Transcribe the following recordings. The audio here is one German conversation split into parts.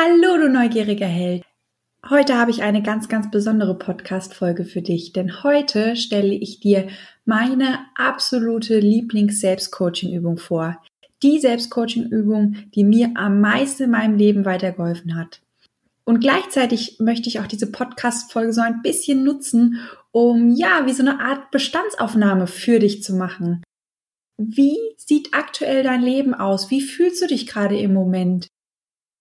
Hallo, du neugieriger Held. Heute habe ich eine ganz, ganz besondere Podcast-Folge für dich, denn heute stelle ich dir meine absolute Lieblings-Selbstcoaching-Übung vor. Die Selbstcoaching-Übung, die mir am meisten in meinem Leben weitergeholfen hat. Und gleichzeitig möchte ich auch diese Podcast-Folge so ein bisschen nutzen, um ja, wie so eine Art Bestandsaufnahme für dich zu machen. Wie sieht aktuell dein Leben aus? Wie fühlst du dich gerade im Moment?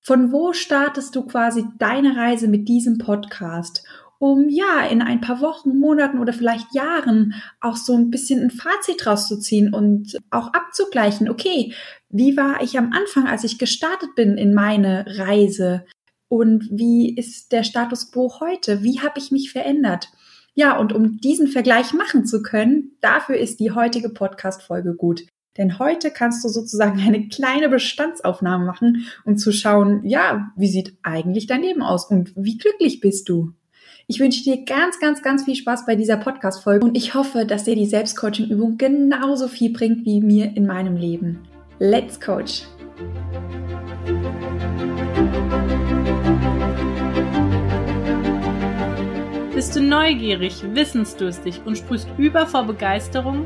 Von wo startest du quasi deine Reise mit diesem Podcast? Um ja in ein paar Wochen, Monaten oder vielleicht Jahren auch so ein bisschen ein Fazit rauszuziehen und auch abzugleichen, okay, wie war ich am Anfang, als ich gestartet bin in meine Reise? Und wie ist der Status quo heute? Wie habe ich mich verändert? Ja, und um diesen Vergleich machen zu können, dafür ist die heutige Podcast-Folge gut. Denn heute kannst du sozusagen eine kleine Bestandsaufnahme machen, um zu schauen, ja, wie sieht eigentlich dein Leben aus und wie glücklich bist du? Ich wünsche dir ganz, ganz, ganz viel Spaß bei dieser Podcast-Folge und ich hoffe, dass dir die Selbstcoaching-Übung genauso viel bringt wie mir in meinem Leben. Let's Coach! Bist du neugierig, wissensdurstig und sprühst über vor Begeisterung?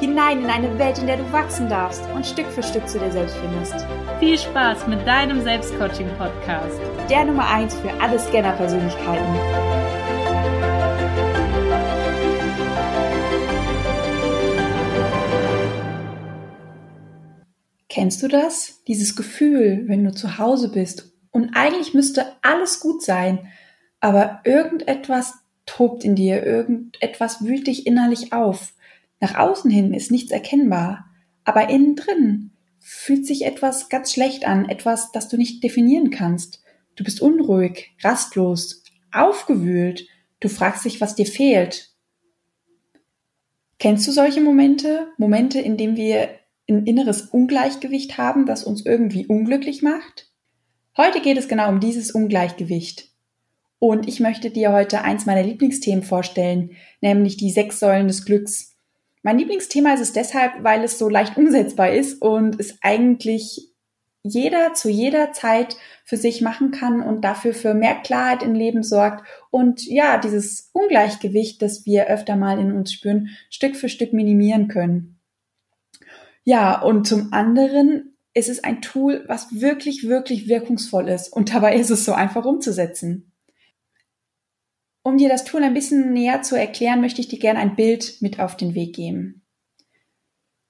hinein in eine Welt, in der du wachsen darfst und Stück für Stück zu dir selbst findest. Viel Spaß mit deinem Selbstcoaching-Podcast. Der Nummer 1 für alle Scanner-Persönlichkeiten. Kennst du das? Dieses Gefühl, wenn du zu Hause bist und eigentlich müsste alles gut sein, aber irgendetwas tobt in dir, irgendetwas wühlt dich innerlich auf. Nach außen hin ist nichts erkennbar, aber innen drin fühlt sich etwas ganz schlecht an, etwas, das du nicht definieren kannst. Du bist unruhig, rastlos, aufgewühlt, du fragst dich, was dir fehlt. Kennst du solche Momente? Momente, in denen wir ein inneres Ungleichgewicht haben, das uns irgendwie unglücklich macht? Heute geht es genau um dieses Ungleichgewicht. Und ich möchte dir heute eins meiner Lieblingsthemen vorstellen, nämlich die sechs Säulen des Glücks. Mein Lieblingsthema ist es deshalb, weil es so leicht umsetzbar ist und es eigentlich jeder zu jeder Zeit für sich machen kann und dafür für mehr Klarheit im Leben sorgt und ja, dieses Ungleichgewicht, das wir öfter mal in uns spüren, Stück für Stück minimieren können. Ja, und zum anderen ist es ein Tool, was wirklich, wirklich wirkungsvoll ist und dabei ist es so einfach umzusetzen. Um dir das Tool ein bisschen näher zu erklären, möchte ich dir gerne ein Bild mit auf den Weg geben.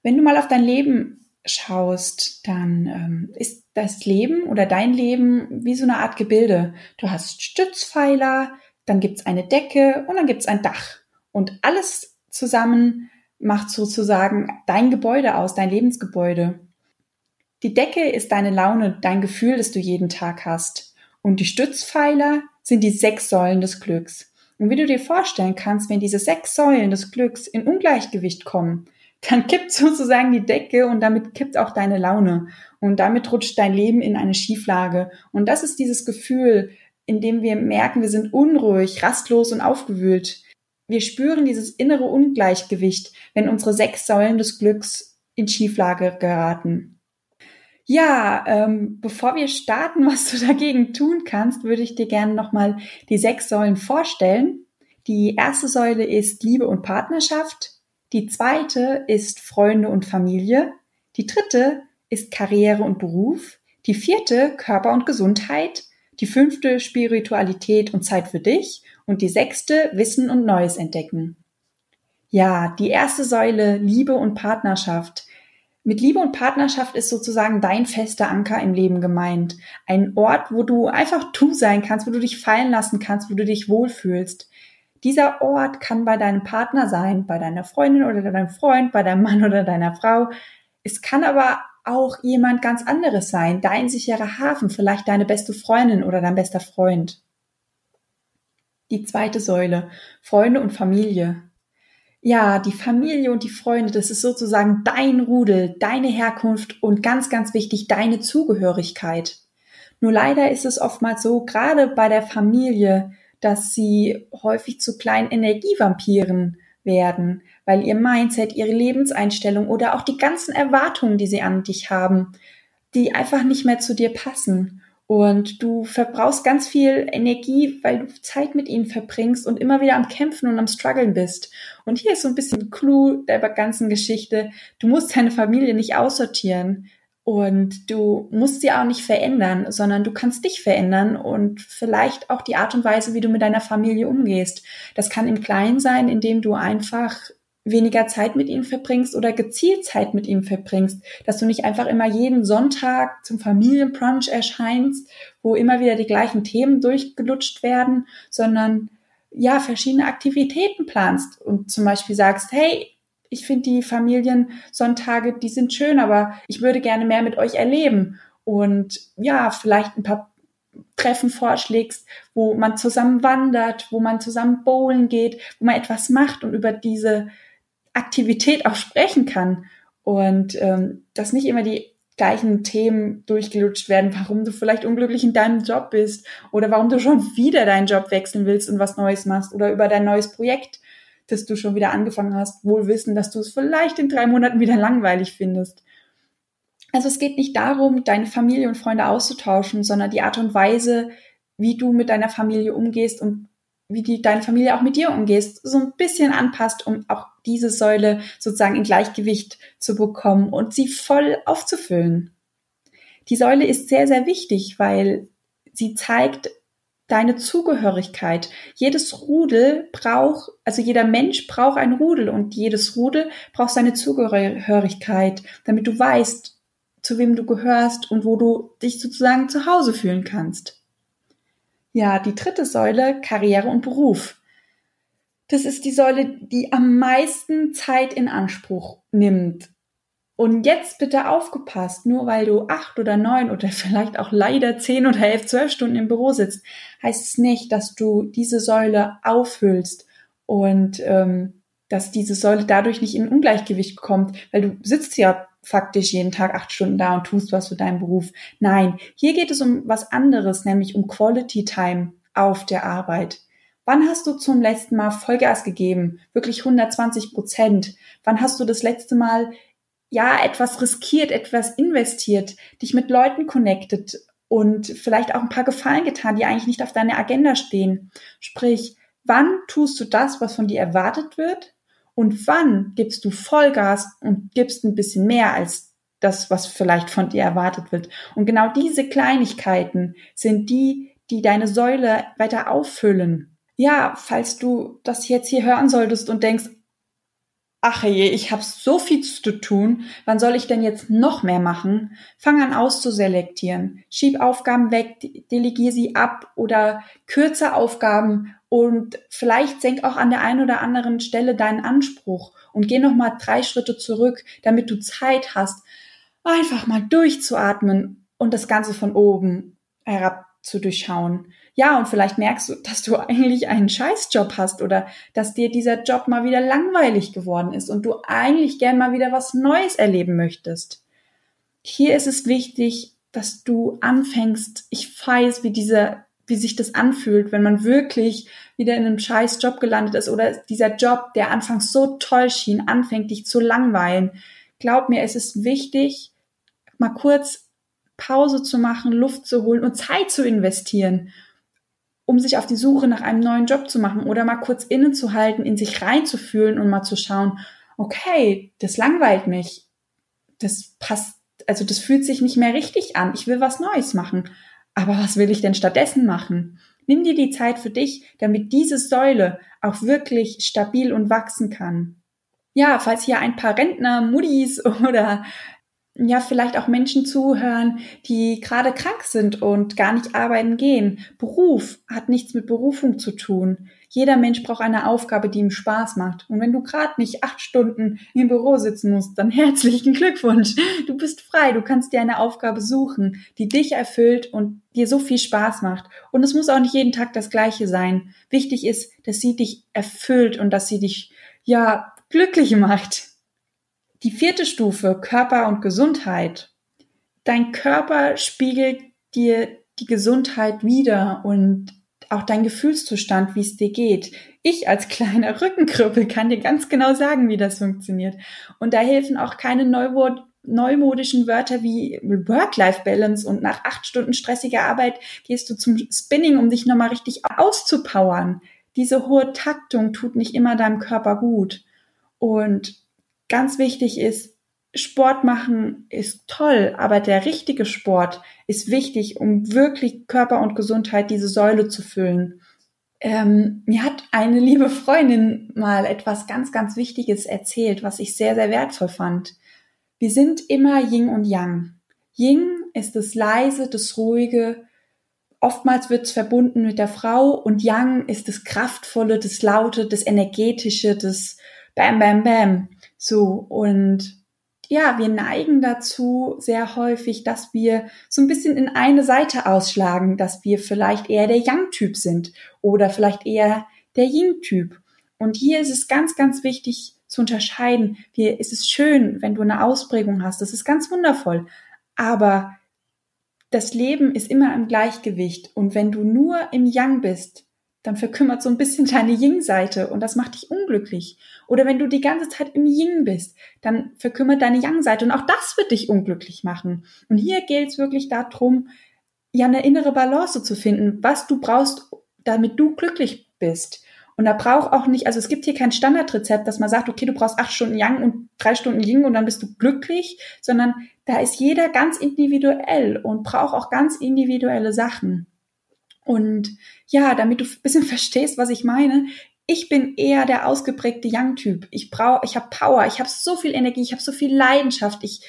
Wenn du mal auf dein Leben schaust, dann ähm, ist das Leben oder dein Leben wie so eine Art Gebilde. Du hast Stützpfeiler, dann gibt's eine Decke und dann gibt's ein Dach. Und alles zusammen macht sozusagen dein Gebäude aus, dein Lebensgebäude. Die Decke ist deine Laune, dein Gefühl, das du jeden Tag hast. Und die Stützpfeiler sind die sechs Säulen des Glücks. Und wie du dir vorstellen kannst, wenn diese sechs Säulen des Glücks in Ungleichgewicht kommen, dann kippt sozusagen die Decke und damit kippt auch deine Laune. Und damit rutscht dein Leben in eine Schieflage. Und das ist dieses Gefühl, in dem wir merken, wir sind unruhig, rastlos und aufgewühlt. Wir spüren dieses innere Ungleichgewicht, wenn unsere sechs Säulen des Glücks in Schieflage geraten. Ja, ähm, bevor wir starten, was du dagegen tun kannst, würde ich dir gerne nochmal die sechs Säulen vorstellen. Die erste Säule ist Liebe und Partnerschaft. Die zweite ist Freunde und Familie. Die dritte ist Karriere und Beruf. Die vierte Körper und Gesundheit. Die fünfte Spiritualität und Zeit für dich. Und die sechste Wissen und Neues entdecken. Ja, die erste Säule Liebe und Partnerschaft. Mit Liebe und Partnerschaft ist sozusagen dein fester Anker im Leben gemeint. Ein Ort, wo du einfach du sein kannst, wo du dich fallen lassen kannst, wo du dich wohlfühlst. Dieser Ort kann bei deinem Partner sein, bei deiner Freundin oder deinem Freund, bei deinem Mann oder deiner Frau. Es kann aber auch jemand ganz anderes sein, dein sicherer Hafen, vielleicht deine beste Freundin oder dein bester Freund. Die zweite Säule, Freunde und Familie. Ja, die Familie und die Freunde, das ist sozusagen dein Rudel, deine Herkunft und ganz, ganz wichtig, deine Zugehörigkeit. Nur leider ist es oftmals so, gerade bei der Familie, dass sie häufig zu kleinen Energievampiren werden, weil ihr Mindset, ihre Lebenseinstellung oder auch die ganzen Erwartungen, die sie an dich haben, die einfach nicht mehr zu dir passen. Und du verbrauchst ganz viel Energie, weil du Zeit mit ihnen verbringst und immer wieder am Kämpfen und am Struggeln bist. Und hier ist so ein bisschen Clou der ganzen Geschichte. Du musst deine Familie nicht aussortieren. Und du musst sie auch nicht verändern, sondern du kannst dich verändern und vielleicht auch die Art und Weise, wie du mit deiner Familie umgehst. Das kann im Kleinen sein, indem du einfach weniger Zeit mit ihnen verbringst oder gezielt Zeit mit ihnen verbringst, dass du nicht einfach immer jeden Sonntag zum Familienbrunch erscheinst, wo immer wieder die gleichen Themen durchgelutscht werden, sondern ja, verschiedene Aktivitäten planst und zum Beispiel sagst, hey, ich finde die Familiensonntage, die sind schön, aber ich würde gerne mehr mit euch erleben. Und ja, vielleicht ein paar Treffen vorschlägst, wo man zusammen wandert, wo man zusammen bowlen geht, wo man etwas macht und über diese Aktivität auch sprechen kann und ähm, dass nicht immer die gleichen Themen durchgelutscht werden, warum du vielleicht unglücklich in deinem Job bist oder warum du schon wieder deinen Job wechseln willst und was Neues machst oder über dein neues Projekt, das du schon wieder angefangen hast, wohl wissen, dass du es vielleicht in drei Monaten wieder langweilig findest. Also es geht nicht darum, deine Familie und Freunde auszutauschen, sondern die Art und Weise, wie du mit deiner Familie umgehst und wie die deine Familie auch mit dir umgehst, so ein bisschen anpasst, um auch diese Säule sozusagen in Gleichgewicht zu bekommen und sie voll aufzufüllen. Die Säule ist sehr, sehr wichtig, weil sie zeigt deine Zugehörigkeit. Jedes Rudel braucht, also jeder Mensch braucht ein Rudel und jedes Rudel braucht seine Zugehörigkeit, damit du weißt, zu wem du gehörst und wo du dich sozusagen zu Hause fühlen kannst. Ja, die dritte Säule, Karriere und Beruf. Das ist die Säule, die am meisten Zeit in Anspruch nimmt. Und jetzt bitte aufgepasst, nur weil du acht oder neun oder vielleicht auch leider zehn oder elf, zwölf Stunden im Büro sitzt, heißt es nicht, dass du diese Säule auffüllst und ähm, dass diese Säule dadurch nicht in Ungleichgewicht kommt, weil du sitzt ja faktisch jeden Tag acht Stunden da und tust was für deinen Beruf. Nein, hier geht es um was anderes, nämlich um Quality Time auf der Arbeit. Wann hast du zum letzten Mal Vollgas gegeben? Wirklich 120 Prozent? Wann hast du das letzte Mal ja etwas riskiert, etwas investiert, dich mit Leuten connected und vielleicht auch ein paar Gefallen getan, die eigentlich nicht auf deiner Agenda stehen? Sprich, wann tust du das, was von dir erwartet wird? Und wann gibst du Vollgas und gibst ein bisschen mehr als das, was vielleicht von dir erwartet wird? Und genau diese Kleinigkeiten sind die, die deine Säule weiter auffüllen. Ja, falls du das jetzt hier hören solltest und denkst, ach je, ich habe so viel zu tun, wann soll ich denn jetzt noch mehr machen? Fang an auszuselektieren. Schieb Aufgaben weg, delegier sie ab oder kürze Aufgaben und vielleicht senk auch an der einen oder anderen Stelle deinen Anspruch und geh nochmal drei Schritte zurück, damit du Zeit hast, einfach mal durchzuatmen und das Ganze von oben herab zu durchschauen. Ja, und vielleicht merkst du, dass du eigentlich einen Scheißjob hast oder dass dir dieser Job mal wieder langweilig geworden ist und du eigentlich gern mal wieder was Neues erleben möchtest. Hier ist es wichtig, dass du anfängst, ich weiß, wie dieser, wie sich das anfühlt, wenn man wirklich wieder in einem scheiß Job gelandet ist oder dieser Job, der anfangs so toll schien, anfängt dich zu langweilen. Glaub mir, es ist wichtig, mal kurz Pause zu machen, Luft zu holen und Zeit zu investieren um sich auf die Suche nach einem neuen Job zu machen oder mal kurz innezuhalten, in sich reinzufühlen und mal zu schauen, okay, das langweilt mich. Das passt, also das fühlt sich nicht mehr richtig an. Ich will was Neues machen. Aber was will ich denn stattdessen machen? Nimm dir die Zeit für dich, damit diese Säule auch wirklich stabil und wachsen kann. Ja, falls hier ein paar Rentner, Muddis oder ja, vielleicht auch Menschen zuhören, die gerade krank sind und gar nicht arbeiten gehen. Beruf hat nichts mit Berufung zu tun. Jeder Mensch braucht eine Aufgabe, die ihm Spaß macht. Und wenn du gerade nicht acht Stunden im Büro sitzen musst, dann herzlichen Glückwunsch. Du bist frei. Du kannst dir eine Aufgabe suchen, die dich erfüllt und dir so viel Spaß macht. Und es muss auch nicht jeden Tag das Gleiche sein. Wichtig ist, dass sie dich erfüllt und dass sie dich ja, glücklich macht. Die vierte Stufe, Körper und Gesundheit. Dein Körper spiegelt dir die Gesundheit wieder und auch dein Gefühlszustand, wie es dir geht. Ich als kleiner Rückenkrüppel kann dir ganz genau sagen, wie das funktioniert. Und da helfen auch keine Neuro neumodischen Wörter wie Work-Life-Balance und nach acht Stunden stressiger Arbeit gehst du zum Spinning, um dich nochmal richtig auszupowern. Diese hohe Taktung tut nicht immer deinem Körper gut. Und ganz wichtig ist, Sport machen ist toll, aber der richtige Sport ist wichtig, um wirklich Körper und Gesundheit diese Säule zu füllen. Ähm, mir hat eine liebe Freundin mal etwas ganz, ganz Wichtiges erzählt, was ich sehr, sehr wertvoll fand. Wir sind immer Yin und Yang. Yin ist das Leise, das Ruhige. Oftmals wird es verbunden mit der Frau und Yang ist das Kraftvolle, das Laute, das Energetische, das Bam, Bam, Bam. So und ja, wir neigen dazu sehr häufig, dass wir so ein bisschen in eine Seite ausschlagen, dass wir vielleicht eher der Yang-Typ sind oder vielleicht eher der Yin-Typ. Und hier ist es ganz, ganz wichtig zu unterscheiden. Es ist schön, wenn du eine Ausprägung hast. Das ist ganz wundervoll. Aber das Leben ist immer im Gleichgewicht. Und wenn du nur im Yang bist, dann verkümmert so ein bisschen deine Yin-Seite und das macht dich unglücklich. Oder wenn du die ganze Zeit im Yin bist, dann verkümmert deine Yang-Seite und auch das wird dich unglücklich machen. Und hier gilt es wirklich darum, ja eine innere Balance zu finden, was du brauchst, damit du glücklich bist. Und da braucht auch nicht, also es gibt hier kein Standardrezept, dass man sagt, okay, du brauchst acht Stunden Yang und drei Stunden Yin und dann bist du glücklich, sondern da ist jeder ganz individuell und braucht auch ganz individuelle Sachen. Und ja, damit du ein bisschen verstehst, was ich meine, ich bin eher der ausgeprägte Young-Typ. Ich brauche, ich habe Power, ich habe so viel Energie, ich habe so viel Leidenschaft. Ich,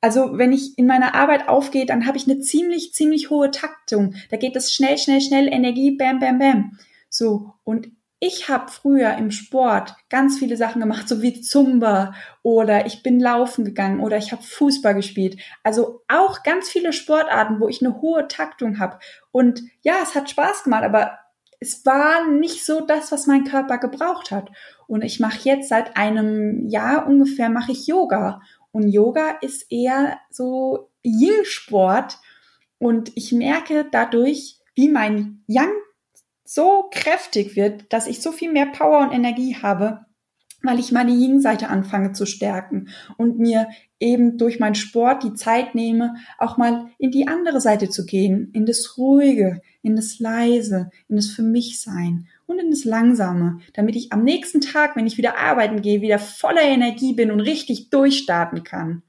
also wenn ich in meiner Arbeit aufgehe, dann habe ich eine ziemlich, ziemlich hohe Taktung. Da geht es schnell, schnell, schnell, Energie, bam, bam, bam. So, und ich habe früher im Sport ganz viele Sachen gemacht, so wie Zumba oder ich bin laufen gegangen oder ich habe Fußball gespielt. Also auch ganz viele Sportarten, wo ich eine hohe Taktung habe. Und ja, es hat Spaß gemacht, aber es war nicht so das, was mein Körper gebraucht hat. Und ich mache jetzt seit einem Jahr ungefähr mache ich Yoga. Und Yoga ist eher so Yin-Sport. Und ich merke dadurch, wie mein Yang so kräftig wird, dass ich so viel mehr Power und Energie habe, weil ich meine Yin-Seite anfange zu stärken und mir eben durch meinen Sport die Zeit nehme, auch mal in die andere Seite zu gehen, in das Ruhige, in das Leise, in das Für mich Sein und in das Langsame, damit ich am nächsten Tag, wenn ich wieder arbeiten gehe, wieder voller Energie bin und richtig durchstarten kann.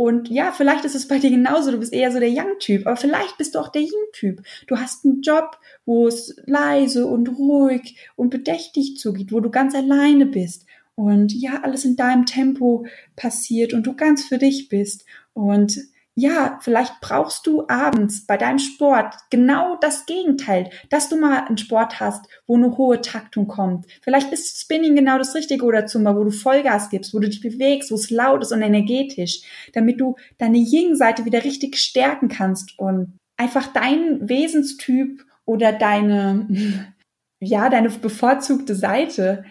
Und ja, vielleicht ist es bei dir genauso. Du bist eher so der Young-Typ, aber vielleicht bist du auch der Yin-Typ. Du hast einen Job, wo es leise und ruhig und bedächtig zugeht, wo du ganz alleine bist und ja, alles in deinem Tempo passiert und du ganz für dich bist. Und ja, vielleicht brauchst du abends bei deinem Sport genau das Gegenteil, dass du mal einen Sport hast, wo eine hohe Taktung kommt. Vielleicht ist Spinning genau das Richtige oder Zumba, wo du Vollgas gibst, wo du dich bewegst, wo es laut ist und energetisch, damit du deine Yin-Seite wieder richtig stärken kannst und einfach deinen Wesenstyp oder deine, ja, deine bevorzugte Seite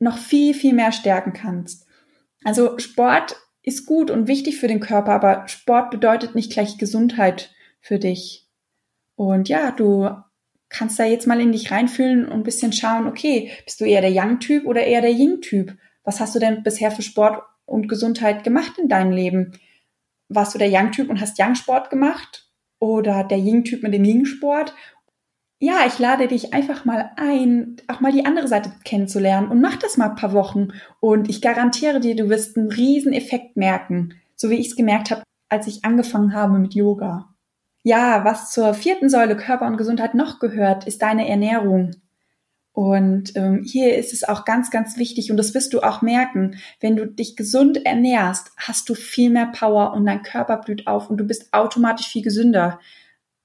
noch viel, viel mehr stärken kannst. Also Sport ist gut und wichtig für den Körper, aber Sport bedeutet nicht gleich Gesundheit für dich. Und ja, du kannst da jetzt mal in dich reinfühlen und ein bisschen schauen, okay, bist du eher der Yang-Typ oder eher der Yin-Typ? Was hast du denn bisher für Sport und Gesundheit gemacht in deinem Leben? Warst du der Yang-Typ und hast Yang-Sport gemacht? Oder der Yin-Typ mit dem Yin-Sport? Ja, ich lade dich einfach mal ein, auch mal die andere Seite kennenzulernen und mach das mal ein paar Wochen und ich garantiere dir, du wirst einen riesen Effekt merken, so wie ich es gemerkt habe, als ich angefangen habe mit Yoga. Ja, was zur vierten Säule Körper und Gesundheit noch gehört, ist deine Ernährung. Und ähm, hier ist es auch ganz, ganz wichtig, und das wirst du auch merken, wenn du dich gesund ernährst, hast du viel mehr Power und dein Körper blüht auf und du bist automatisch viel gesünder.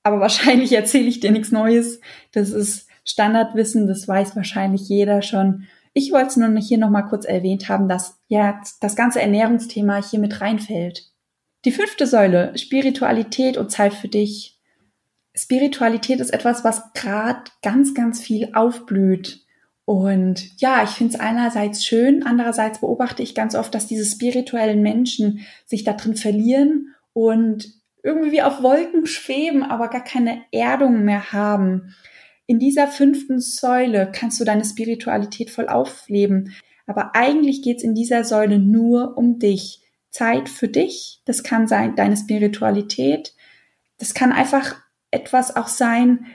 Aber wahrscheinlich erzähle ich dir nichts Neues. Das ist Standardwissen, das weiß wahrscheinlich jeder schon. Ich wollte es nur hier nochmal kurz erwähnt haben, dass ja das ganze Ernährungsthema hier mit reinfällt. Die fünfte Säule, Spiritualität und Zeit für dich. Spiritualität ist etwas, was gerade ganz, ganz viel aufblüht. Und ja, ich finde es einerseits schön, andererseits beobachte ich ganz oft, dass diese spirituellen Menschen sich da drin verlieren und irgendwie auf Wolken schweben, aber gar keine Erdung mehr haben. In dieser fünften Säule kannst du deine Spiritualität voll aufleben. Aber eigentlich geht es in dieser Säule nur um dich. Zeit für dich, das kann sein deine Spiritualität, das kann einfach etwas auch sein,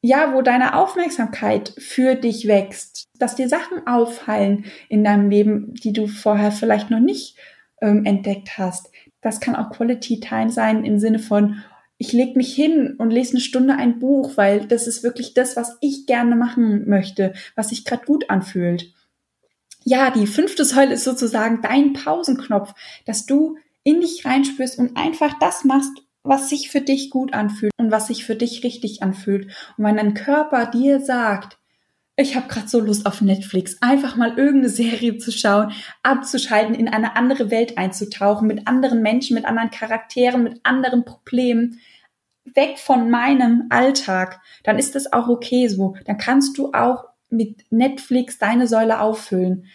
ja, wo deine Aufmerksamkeit für dich wächst, dass dir Sachen auffallen in deinem Leben, die du vorher vielleicht noch nicht ähm, entdeckt hast. Das kann auch Quality Time sein im Sinne von, ich leg mich hin und lese eine Stunde ein Buch, weil das ist wirklich das, was ich gerne machen möchte, was sich gerade gut anfühlt. Ja, die fünfte Säule ist sozusagen dein Pausenknopf, dass du in dich reinspürst und einfach das machst, was sich für dich gut anfühlt und was sich für dich richtig anfühlt. Und wenn dein Körper dir sagt, ich habe gerade so Lust auf Netflix, einfach mal irgendeine Serie zu schauen, abzuschalten, in eine andere Welt einzutauchen, mit anderen Menschen, mit anderen Charakteren, mit anderen Problemen, weg von meinem Alltag, dann ist das auch okay so. Dann kannst du auch mit Netflix deine Säule auffüllen.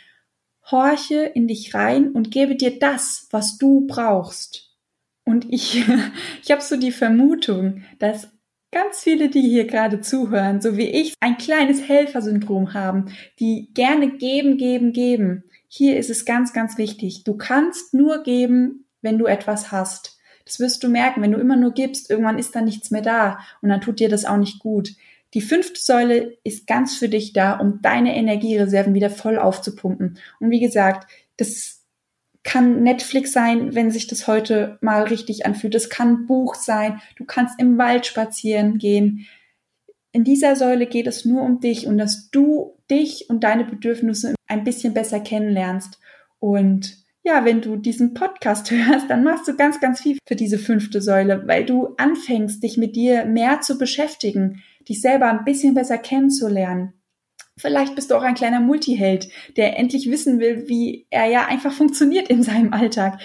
Horche in dich rein und gebe dir das, was du brauchst. Und ich, ich habe so die Vermutung, dass ganz viele, die hier gerade zuhören, so wie ich, ein kleines Helfersyndrom haben, die gerne geben, geben, geben. Hier ist es ganz, ganz wichtig. Du kannst nur geben, wenn du etwas hast. Das wirst du merken, wenn du immer nur gibst, irgendwann ist da nichts mehr da und dann tut dir das auch nicht gut. Die fünfte Säule ist ganz für dich da, um deine Energiereserven wieder voll aufzupumpen. Und wie gesagt, das kann Netflix sein, wenn sich das heute mal richtig anfühlt. Es kann Buch sein. Du kannst im Wald spazieren gehen. In dieser Säule geht es nur um dich und dass du dich und deine Bedürfnisse ein bisschen besser kennenlernst. Und ja, wenn du diesen Podcast hörst, dann machst du ganz, ganz viel für diese fünfte Säule, weil du anfängst, dich mit dir mehr zu beschäftigen, dich selber ein bisschen besser kennenzulernen. Vielleicht bist du auch ein kleiner Multiheld, der endlich wissen will, wie er ja einfach funktioniert in seinem Alltag,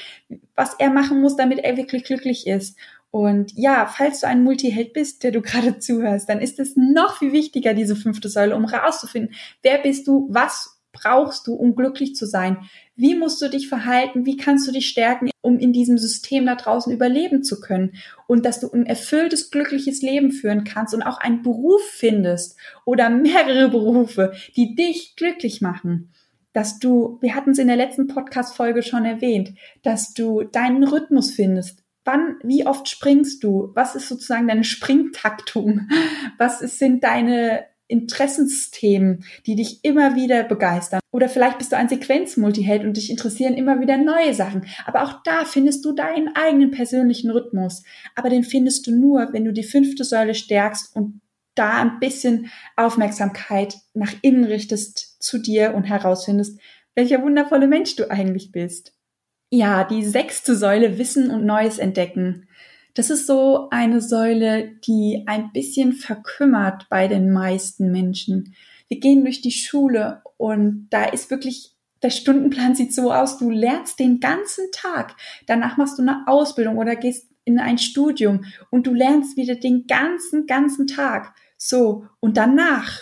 was er machen muss, damit er wirklich glücklich ist. Und ja, falls du ein Multiheld bist, der du gerade zuhörst, dann ist es noch viel wichtiger, diese fünfte Säule, um herauszufinden, wer bist du, was brauchst du, um glücklich zu sein? Wie musst du dich verhalten? Wie kannst du dich stärken, um in diesem System da draußen überleben zu können? Und dass du ein erfülltes, glückliches Leben führen kannst und auch einen Beruf findest oder mehrere Berufe, die dich glücklich machen. Dass du, wir hatten es in der letzten Podcast-Folge schon erwähnt, dass du deinen Rhythmus findest, wann, wie oft springst du? Was ist sozusagen deine Springtaktung? Was sind deine Interessensthemen, die dich immer wieder begeistern. Oder vielleicht bist du ein Sequenzmultiheld und dich interessieren immer wieder neue Sachen. Aber auch da findest du deinen eigenen persönlichen Rhythmus. Aber den findest du nur, wenn du die fünfte Säule stärkst und da ein bisschen Aufmerksamkeit nach innen richtest zu dir und herausfindest, welcher wundervolle Mensch du eigentlich bist. Ja, die sechste Säule Wissen und Neues entdecken. Das ist so eine Säule, die ein bisschen verkümmert bei den meisten Menschen. Wir gehen durch die Schule und da ist wirklich der Stundenplan sieht so aus, du lernst den ganzen Tag. Danach machst du eine Ausbildung oder gehst in ein Studium und du lernst wieder den ganzen, ganzen Tag. So, und danach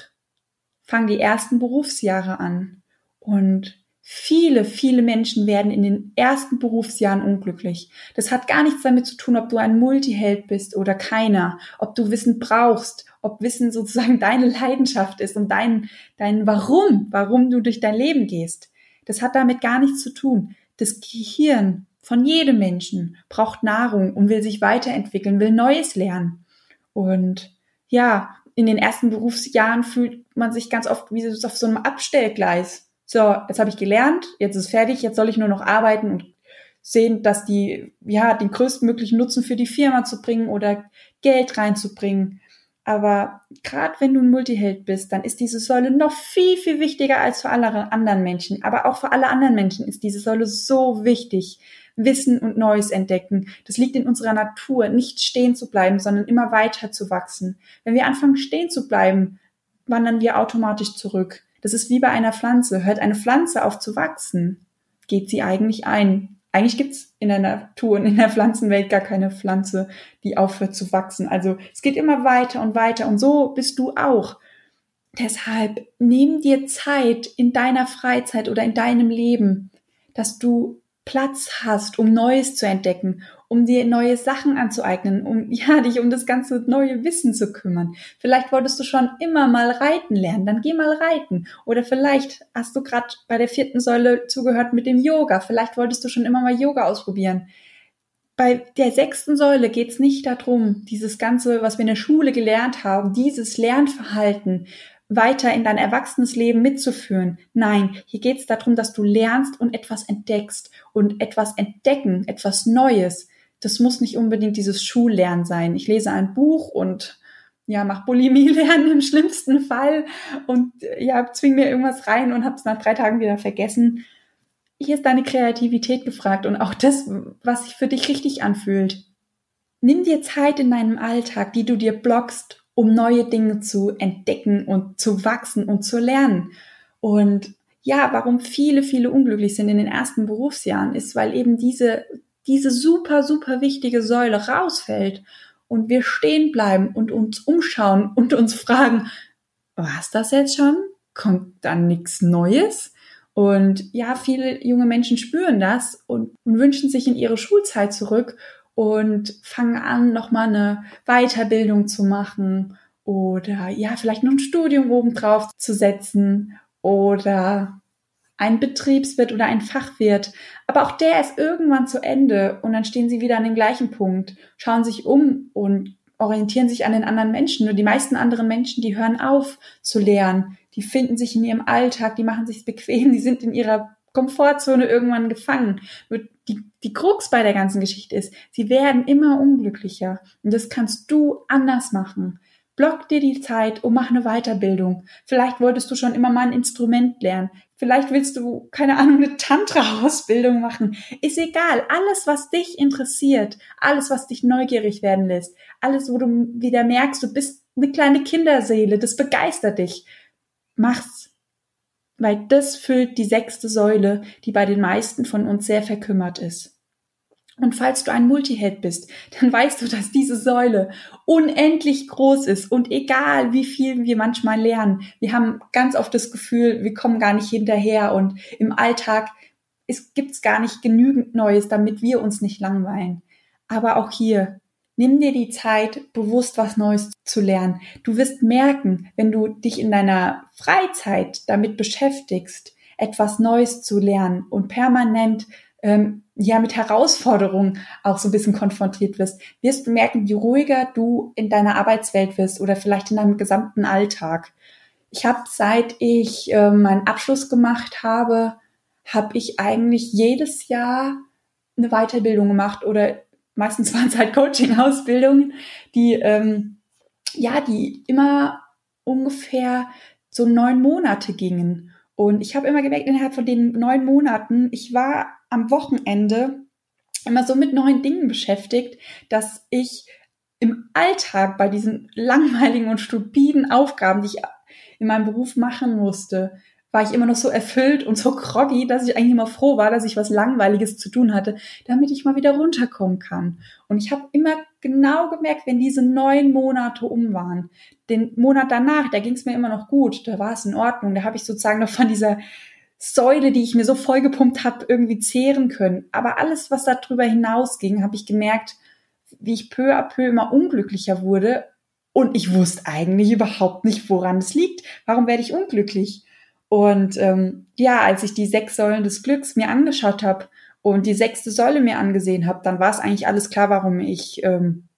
fangen die ersten Berufsjahre an. Und Viele, viele Menschen werden in den ersten Berufsjahren unglücklich. Das hat gar nichts damit zu tun, ob du ein Multiheld bist oder keiner, ob du Wissen brauchst, ob Wissen sozusagen deine Leidenschaft ist und dein, dein Warum, warum du durch dein Leben gehst. Das hat damit gar nichts zu tun. Das Gehirn von jedem Menschen braucht Nahrung und will sich weiterentwickeln, will Neues lernen. Und ja, in den ersten Berufsjahren fühlt man sich ganz oft wie auf so einem Abstellgleis so, jetzt habe ich gelernt, jetzt ist fertig, jetzt soll ich nur noch arbeiten und sehen, dass die, ja, den größtmöglichen Nutzen für die Firma zu bringen oder Geld reinzubringen. Aber gerade wenn du ein Multiheld bist, dann ist diese Säule noch viel, viel wichtiger als für alle anderen Menschen. Aber auch für alle anderen Menschen ist diese Säule so wichtig. Wissen und Neues entdecken. Das liegt in unserer Natur, nicht stehen zu bleiben, sondern immer weiter zu wachsen. Wenn wir anfangen stehen zu bleiben, wandern wir automatisch zurück. Das ist wie bei einer Pflanze. Hört eine Pflanze auf zu wachsen, geht sie eigentlich ein. Eigentlich gibt's in der Natur und in der Pflanzenwelt gar keine Pflanze, die aufhört zu wachsen. Also es geht immer weiter und weiter und so bist du auch. Deshalb nimm dir Zeit in deiner Freizeit oder in deinem Leben, dass du Platz hast, um Neues zu entdecken, um dir neue Sachen anzueignen, um ja dich um das ganze neue Wissen zu kümmern. Vielleicht wolltest du schon immer mal reiten lernen, dann geh mal reiten. Oder vielleicht hast du gerade bei der vierten Säule zugehört mit dem Yoga. Vielleicht wolltest du schon immer mal Yoga ausprobieren. Bei der sechsten Säule geht es nicht darum, dieses ganze, was wir in der Schule gelernt haben, dieses Lernverhalten weiter in dein erwachsenes Leben mitzuführen. Nein, hier geht es darum, dass du lernst und etwas entdeckst und etwas entdecken, etwas Neues. Das muss nicht unbedingt dieses Schullernen sein. Ich lese ein Buch und ja, mach Bulimie lernen im schlimmsten Fall und ja, zwing mir irgendwas rein und hab's nach drei Tagen wieder vergessen. Hier ist deine Kreativität gefragt und auch das, was sich für dich richtig anfühlt. Nimm dir Zeit in deinem Alltag, die du dir blockst um neue Dinge zu entdecken und zu wachsen und zu lernen. Und ja, warum viele, viele unglücklich sind in den ersten Berufsjahren, ist, weil eben diese, diese super, super wichtige Säule rausfällt und wir stehen bleiben und uns umschauen und uns fragen, was das jetzt schon? Kommt dann nichts Neues? Und ja, viele junge Menschen spüren das und, und wünschen sich in ihre Schulzeit zurück und fangen an, nochmal eine Weiterbildung zu machen oder ja, vielleicht noch ein Studium oben drauf zu setzen oder ein Betriebswirt oder ein Fachwirt. Aber auch der ist irgendwann zu Ende und dann stehen sie wieder an dem gleichen Punkt, schauen sich um und orientieren sich an den anderen Menschen. Nur die meisten anderen Menschen, die hören auf zu lernen. Die finden sich in ihrem Alltag, die machen sich bequem, die sind in ihrer Komfortzone irgendwann gefangen. Die, die Krux bei der ganzen Geschichte ist, sie werden immer unglücklicher. Und das kannst du anders machen. Block dir die Zeit und mach eine Weiterbildung. Vielleicht wolltest du schon immer mal ein Instrument lernen. Vielleicht willst du, keine Ahnung, eine Tantra-Ausbildung machen. Ist egal. Alles, was dich interessiert, alles, was dich neugierig werden lässt, alles, wo du wieder merkst, du bist eine kleine Kinderseele, das begeistert dich. Mach's weil das füllt die sechste Säule, die bei den meisten von uns sehr verkümmert ist. Und falls du ein Multiheld bist, dann weißt du, dass diese Säule unendlich groß ist und egal wie viel wir manchmal lernen, wir haben ganz oft das Gefühl, wir kommen gar nicht hinterher und im Alltag gibt es gar nicht genügend Neues, damit wir uns nicht langweilen. Aber auch hier, Nimm dir die Zeit, bewusst was Neues zu lernen. Du wirst merken, wenn du dich in deiner Freizeit damit beschäftigst, etwas Neues zu lernen und permanent ähm, ja mit Herausforderungen auch so ein bisschen konfrontiert wirst, wirst du merken, wie ruhiger du in deiner Arbeitswelt wirst oder vielleicht in deinem gesamten Alltag. Ich habe, seit ich äh, meinen Abschluss gemacht habe, habe ich eigentlich jedes Jahr eine Weiterbildung gemacht oder meistens waren es halt Coaching-Ausbildungen, die ähm, ja, die immer ungefähr so neun Monate gingen. Und ich habe immer gemerkt, innerhalb von den neun Monaten, ich war am Wochenende immer so mit neuen Dingen beschäftigt, dass ich im Alltag bei diesen langweiligen und stupiden Aufgaben, die ich in meinem Beruf machen musste, war ich immer noch so erfüllt und so groggy, dass ich eigentlich immer froh war, dass ich was Langweiliges zu tun hatte, damit ich mal wieder runterkommen kann. Und ich habe immer genau gemerkt, wenn diese neun Monate um waren, den Monat danach, da ging es mir immer noch gut, da war es in Ordnung, da habe ich sozusagen noch von dieser Säule, die ich mir so vollgepumpt habe, irgendwie zehren können. Aber alles, was darüber hinausging, habe ich gemerkt, wie ich peu à peu immer unglücklicher wurde. Und ich wusste eigentlich überhaupt nicht, woran es liegt. Warum werde ich unglücklich? Und ähm, ja, als ich die sechs Säulen des Glücks mir angeschaut habe und die sechste Säule mir angesehen habe, dann war es eigentlich alles klar, warum ich ähm,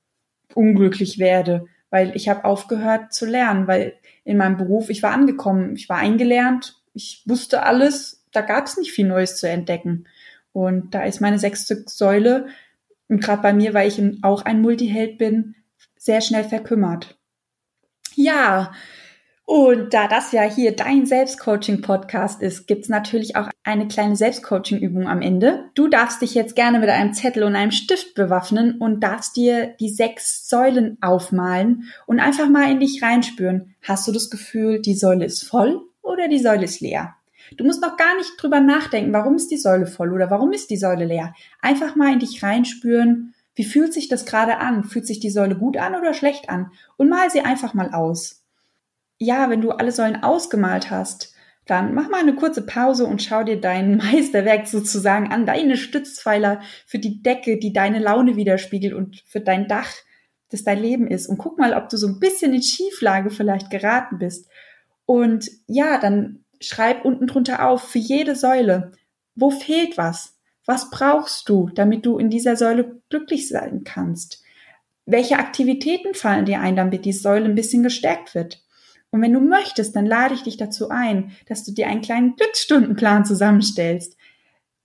unglücklich werde. Weil ich habe aufgehört zu lernen, weil in meinem Beruf, ich war angekommen, ich war eingelernt, ich wusste alles, da gab es nicht viel Neues zu entdecken. Und da ist meine sechste Säule, und gerade bei mir, weil ich auch ein Multiheld bin, sehr schnell verkümmert. Ja, und da das ja hier dein Selbstcoaching-Podcast ist, gibt's natürlich auch eine kleine Selbstcoaching-Übung am Ende. Du darfst dich jetzt gerne mit einem Zettel und einem Stift bewaffnen und darfst dir die sechs Säulen aufmalen und einfach mal in dich reinspüren. Hast du das Gefühl, die Säule ist voll oder die Säule ist leer? Du musst noch gar nicht drüber nachdenken, warum ist die Säule voll oder warum ist die Säule leer. Einfach mal in dich reinspüren. Wie fühlt sich das gerade an? Fühlt sich die Säule gut an oder schlecht an? Und mal sie einfach mal aus. ja, wenn du alle Säulen ausgemalt hast, dann mach mal eine kurze Pause und schau dir dein Meisterwerk sozusagen an, deine Stützpfeiler für die Decke, die deine Laune widerspiegelt und für dein Dach, das dein Leben ist. Und guck mal, ob du so ein bisschen in Schieflage vielleicht geraten bist. Und ja, dann schreib unten drunter auf, für jede Säule, wo fehlt was? Was brauchst du, damit du in dieser Säule glücklich sein kannst? Welche Aktivitäten fallen dir ein, damit die Säule ein bisschen gestärkt wird? Und wenn du möchtest, dann lade ich dich dazu ein, dass du dir einen kleinen Glücksstundenplan zusammenstellst.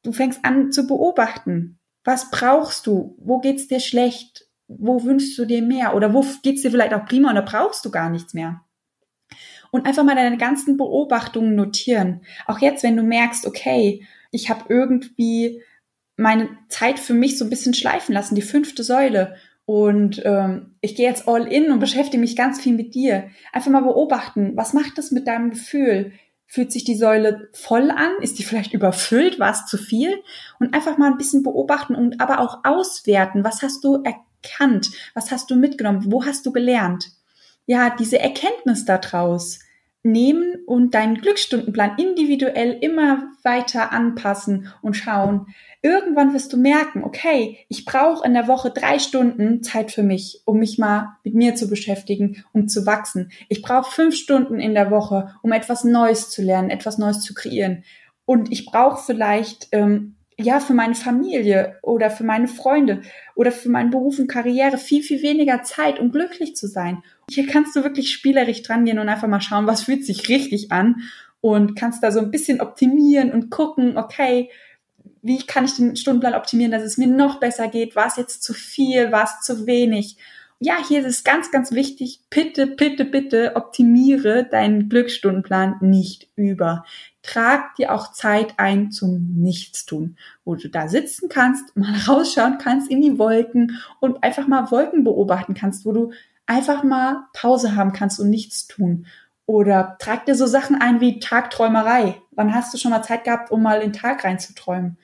Du fängst an zu beobachten. Was brauchst du? Wo geht's dir schlecht? Wo wünschst du dir mehr? Oder wo geht's dir vielleicht auch prima und da brauchst du gar nichts mehr? Und einfach mal deine ganzen Beobachtungen notieren. Auch jetzt, wenn du merkst, okay, ich habe irgendwie meine Zeit für mich so ein bisschen schleifen lassen, die fünfte Säule. Und ähm, ich gehe jetzt all in und beschäftige mich ganz viel mit dir. Einfach mal beobachten, was macht das mit deinem Gefühl? Fühlt sich die Säule voll an? Ist die vielleicht überfüllt? War es zu viel? Und einfach mal ein bisschen beobachten und aber auch auswerten. Was hast du erkannt? Was hast du mitgenommen? Wo hast du gelernt? Ja, diese Erkenntnis daraus nehmen und deinen Glücksstundenplan individuell immer weiter anpassen und schauen. Irgendwann wirst du merken, okay, ich brauche in der Woche drei Stunden Zeit für mich, um mich mal mit mir zu beschäftigen, um zu wachsen. Ich brauche fünf Stunden in der Woche, um etwas Neues zu lernen, etwas Neues zu kreieren. Und ich brauche vielleicht ähm, ja, für meine Familie oder für meine Freunde oder für meinen Beruf und Karriere viel, viel weniger Zeit, um glücklich zu sein. Hier kannst du wirklich spielerisch dran gehen und einfach mal schauen, was fühlt sich richtig an und kannst da so ein bisschen optimieren und gucken, okay, wie kann ich den Stundenplan optimieren, dass es mir noch besser geht? War es jetzt zu viel? War es zu wenig? Ja, hier ist es ganz, ganz wichtig. Bitte, bitte, bitte optimiere deinen Glücksstundenplan nicht über trag dir auch Zeit ein zum Nichtstun, wo du da sitzen kannst, mal rausschauen kannst in die Wolken und einfach mal Wolken beobachten kannst, wo du einfach mal Pause haben kannst und nichts tun. Oder trag dir so Sachen ein wie Tagträumerei. Wann hast du schon mal Zeit gehabt, um mal in den Tag reinzuträumen?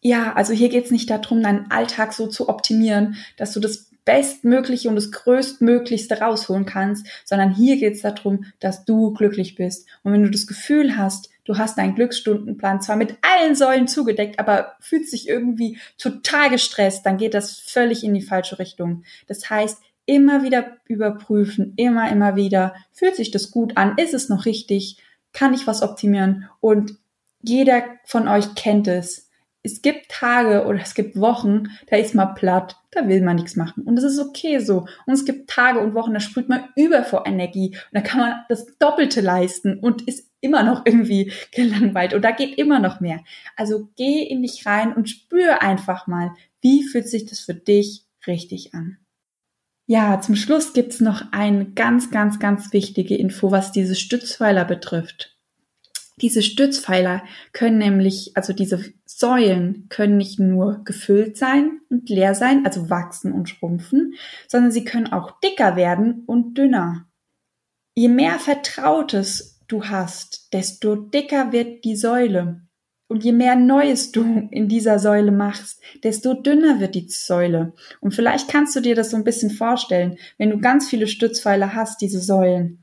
Ja, also hier geht's nicht darum, deinen Alltag so zu optimieren, dass du das Bestmögliche und das Größtmöglichste rausholen kannst, sondern hier geht es darum, dass du glücklich bist. Und wenn du das Gefühl hast, du hast deinen Glücksstundenplan zwar mit allen Säulen zugedeckt, aber fühlt sich irgendwie total gestresst, dann geht das völlig in die falsche Richtung. Das heißt, immer wieder überprüfen, immer, immer wieder, fühlt sich das gut an, ist es noch richtig, kann ich was optimieren und jeder von euch kennt es es gibt Tage oder es gibt Wochen, da ist man platt, da will man nichts machen. Und das ist okay so. Und es gibt Tage und Wochen, da sprüht man über vor Energie und da kann man das Doppelte leisten und ist immer noch irgendwie gelangweilt und da geht immer noch mehr. Also geh in dich rein und spür einfach mal, wie fühlt sich das für dich richtig an. Ja, zum Schluss gibt's noch eine ganz, ganz, ganz wichtige Info, was diese Stützpfeiler betrifft. Diese Stützpfeiler können nämlich, also diese Säulen können nicht nur gefüllt sein und leer sein, also wachsen und schrumpfen, sondern sie können auch dicker werden und dünner. Je mehr Vertrautes du hast, desto dicker wird die Säule. Und je mehr Neues du in dieser Säule machst, desto dünner wird die Säule. Und vielleicht kannst du dir das so ein bisschen vorstellen, wenn du ganz viele Stützpfeiler hast, diese Säulen.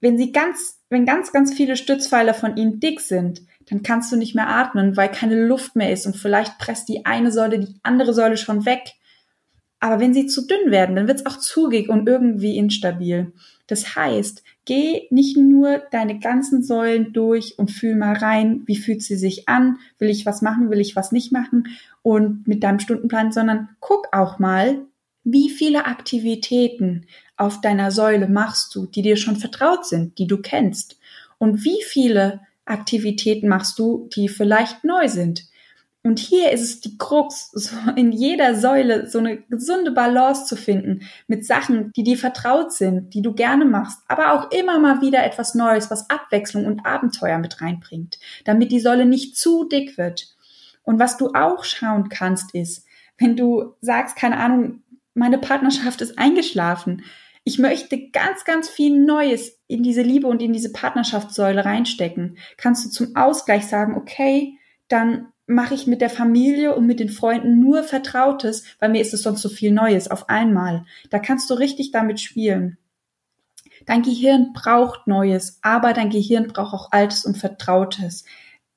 Wenn sie ganz wenn ganz, ganz viele Stützpfeiler von ihnen dick sind, dann kannst du nicht mehr atmen, weil keine Luft mehr ist und vielleicht presst die eine Säule die andere Säule schon weg. Aber wenn sie zu dünn werden, dann wird es auch zugig und irgendwie instabil. Das heißt, geh nicht nur deine ganzen Säulen durch und fühl mal rein, wie fühlt sie sich an, will ich was machen, will ich was nicht machen und mit deinem Stundenplan, sondern guck auch mal, wie viele Aktivitäten auf deiner Säule machst du, die dir schon vertraut sind, die du kennst? Und wie viele Aktivitäten machst du, die vielleicht neu sind? Und hier ist es die Krux, so in jeder Säule so eine gesunde Balance zu finden mit Sachen, die dir vertraut sind, die du gerne machst, aber auch immer mal wieder etwas Neues, was Abwechslung und Abenteuer mit reinbringt, damit die Säule nicht zu dick wird. Und was du auch schauen kannst, ist, wenn du sagst, keine Ahnung, meine Partnerschaft ist eingeschlafen. Ich möchte ganz, ganz viel Neues in diese Liebe und in diese Partnerschaftssäule reinstecken. Kannst du zum Ausgleich sagen, okay, dann mache ich mit der Familie und mit den Freunden nur Vertrautes, weil mir ist es sonst so viel Neues auf einmal. Da kannst du richtig damit spielen. Dein Gehirn braucht Neues, aber dein Gehirn braucht auch Altes und Vertrautes.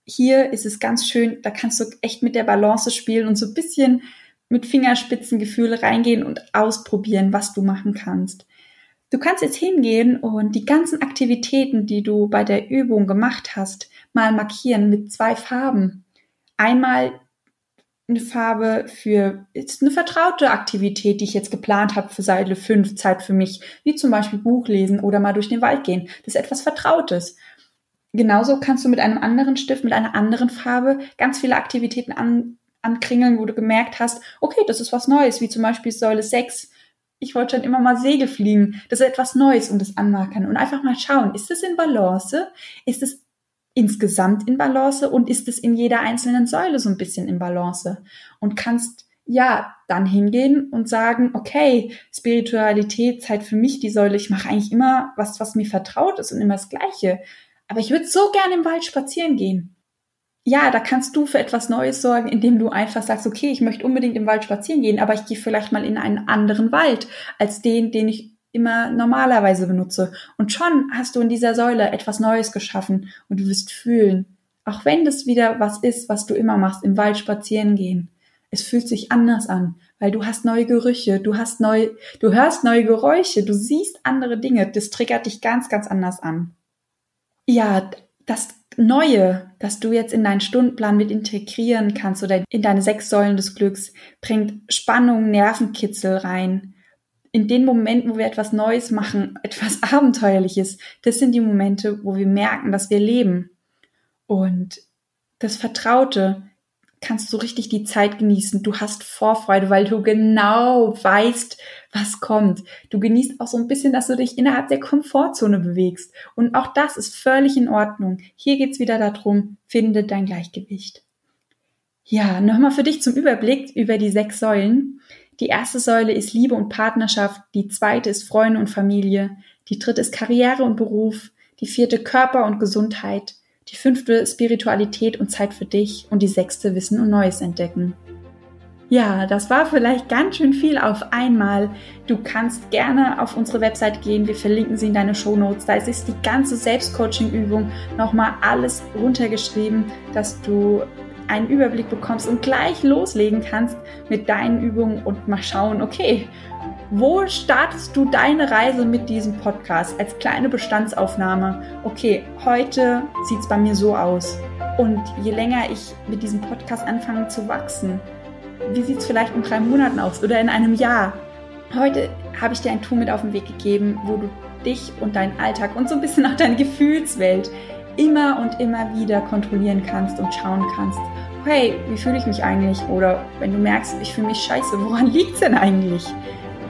Hier ist es ganz schön, da kannst du echt mit der Balance spielen und so ein bisschen mit Fingerspitzengefühle reingehen und ausprobieren, was du machen kannst. Du kannst jetzt hingehen und die ganzen Aktivitäten, die du bei der Übung gemacht hast, mal markieren mit zwei Farben. Einmal eine Farbe für ist eine vertraute Aktivität, die ich jetzt geplant habe für Seite 5, Zeit für mich, wie zum Beispiel Buch lesen oder mal durch den Wald gehen. Das ist etwas Vertrautes. Genauso kannst du mit einem anderen Stift, mit einer anderen Farbe ganz viele Aktivitäten an, ankringeln, wo du gemerkt hast, okay, das ist was Neues, wie zum Beispiel Säule 6. Ich wollte schon immer mal Segel fliegen. Das ist etwas Neues und das anmarkern und einfach mal schauen, ist es in Balance? Ist es insgesamt in Balance und ist es in jeder einzelnen Säule so ein bisschen in Balance? Und kannst ja dann hingehen und sagen, okay, Spiritualität, Zeit für mich die Säule, ich mache eigentlich immer was, was mir vertraut ist und immer das Gleiche. Aber ich würde so gerne im Wald spazieren gehen ja, da kannst du für etwas Neues sorgen, indem du einfach sagst, okay, ich möchte unbedingt im Wald spazieren gehen, aber ich gehe vielleicht mal in einen anderen Wald als den, den ich immer normalerweise benutze. Und schon hast du in dieser Säule etwas Neues geschaffen und du wirst fühlen, auch wenn das wieder was ist, was du immer machst, im Wald spazieren gehen. Es fühlt sich anders an, weil du hast neue Gerüche, du hast neu, du hörst neue Geräusche, du siehst andere Dinge. Das triggert dich ganz, ganz anders an. Ja, das Neue, das du jetzt in deinen Stundenplan mit integrieren kannst oder in deine sechs Säulen des Glücks, bringt Spannung, Nervenkitzel rein. In den Momenten, wo wir etwas Neues machen, etwas Abenteuerliches, das sind die Momente, wo wir merken, dass wir leben. Und das Vertraute, kannst du richtig die Zeit genießen. Du hast Vorfreude, weil du genau weißt, was kommt. Du genießt auch so ein bisschen, dass du dich innerhalb der Komfortzone bewegst. Und auch das ist völlig in Ordnung. Hier geht's wieder darum, finde dein Gleichgewicht. Ja, nochmal für dich zum Überblick über die sechs Säulen. Die erste Säule ist Liebe und Partnerschaft, die zweite ist Freunde und Familie, die dritte ist Karriere und Beruf, die vierte Körper und Gesundheit, die fünfte Spiritualität und Zeit für dich und die sechste Wissen und Neues entdecken. Ja, das war vielleicht ganz schön viel auf einmal. Du kannst gerne auf unsere Website gehen. Wir verlinken sie in deine Show Notes. Da ist die ganze Selbstcoaching-Übung nochmal alles runtergeschrieben, dass du einen Überblick bekommst und gleich loslegen kannst mit deinen Übungen und mal schauen, okay, wo startest du deine Reise mit diesem Podcast als kleine Bestandsaufnahme? Okay, heute sieht es bei mir so aus. Und je länger ich mit diesem Podcast anfange zu wachsen, wie sieht es vielleicht in drei Monaten aus oder in einem Jahr? Heute habe ich dir ein Tool mit auf den Weg gegeben, wo du dich und deinen Alltag und so ein bisschen auch deine Gefühlswelt immer und immer wieder kontrollieren kannst und schauen kannst, hey, wie fühle ich mich eigentlich? Oder wenn du merkst, ich fühle mich scheiße, woran liegt es denn eigentlich?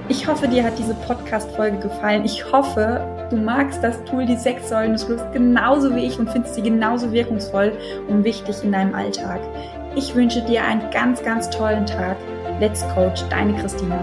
Ich hoffe, dir hat diese Podcast-Folge gefallen. Ich hoffe, du magst das Tool, die sechs Säulen des Glücks genauso wie ich und findest sie genauso wirkungsvoll und wichtig in deinem Alltag. Ich wünsche dir einen ganz, ganz tollen Tag. Let's Coach, deine Christina.